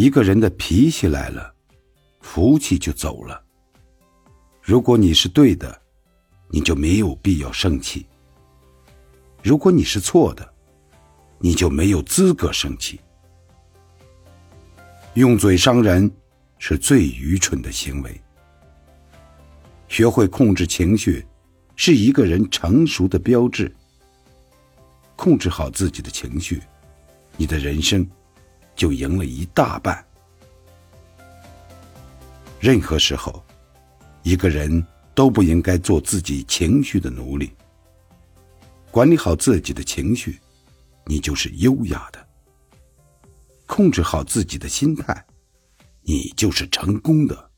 一个人的脾气来了，福气就走了。如果你是对的，你就没有必要生气；如果你是错的，你就没有资格生气。用嘴伤人是最愚蠢的行为。学会控制情绪，是一个人成熟的标志。控制好自己的情绪，你的人生就赢了一大半。任何时候，一个人都不应该做自己情绪的奴隶。管理好自己的情绪，你就是优雅的；控制好自己的心态，你就是成功的。